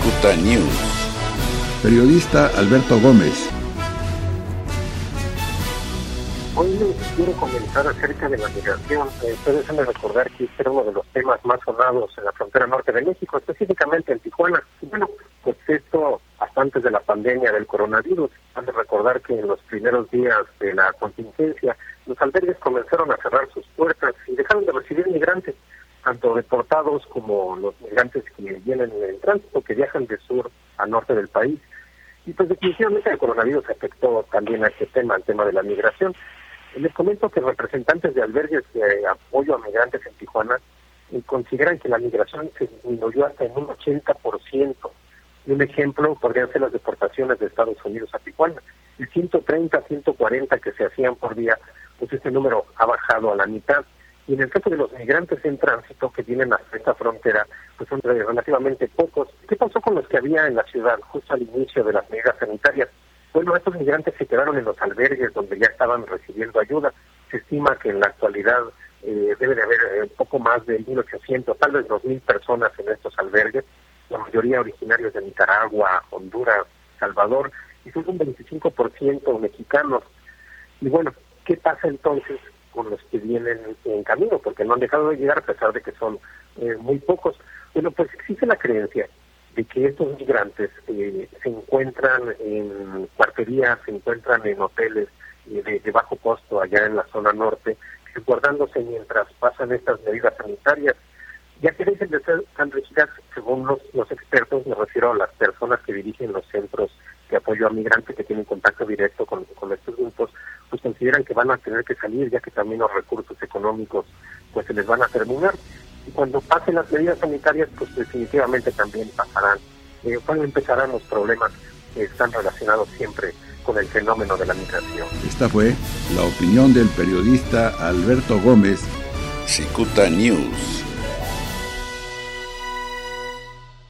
Cicuta News. Periodista Alberto Gómez. Hoy les quiero comentar acerca de la migración. Eh, ustedes han de recordar que este era uno de los temas más sonados en la frontera norte de México, específicamente en Tijuana. Y bueno, pues esto hasta antes de la pandemia del coronavirus. Han de recordar que en los primeros días de la contingencia, los albergues comenzaron a cerrar sus puertas y dejaron de recibir migrantes tanto deportados como los migrantes que vienen en el tránsito, que viajan de sur a norte del país. Y pues definitivamente el coronavirus afectó también a este tema, al tema de la migración. Les comento que representantes de albergues de apoyo a migrantes en Tijuana eh, consideran que la migración se disminuyó hasta en un 80%. Y un ejemplo podrían ser las deportaciones de Estados Unidos a Tijuana. De 130 140 que se hacían por día, pues este número ha bajado a la mitad. Y en el caso de los migrantes en tránsito que vienen hasta esta frontera, pues son relativamente pocos. ¿Qué pasó con los que había en la ciudad justo al inicio de las medidas sanitarias? Bueno, estos migrantes se quedaron en los albergues donde ya estaban recibiendo ayuda. Se estima que en la actualidad eh, debe de haber un poco más de 1.800, tal vez 2.000 personas en estos albergues, la mayoría originarios de Nicaragua, Honduras, Salvador, y son un 25% mexicanos. Y bueno, ¿qué pasa entonces con los que vienen en camino, porque no han dejado de llegar a pesar de que son eh, muy pocos. Bueno, pues existe la creencia de que estos migrantes eh, se encuentran en cuarterías, se encuentran en hoteles eh, de, bajo costo allá en la zona norte, guardándose mientras pasan estas medidas sanitarias. Ya que deben de ser tan rígidas, según los, los expertos, me refiero a las personas que dirigen los centros de apoyo a migrantes que tienen contacto directo con, con estos grupos, consideran que van a tener que salir ya que también los recursos económicos pues se les van a terminar y cuando pasen las medidas sanitarias pues definitivamente también pasarán eh, cuando empezarán los problemas que están relacionados siempre con el fenómeno de la migración. Esta fue la opinión del periodista Alberto Gómez. Cicuta News.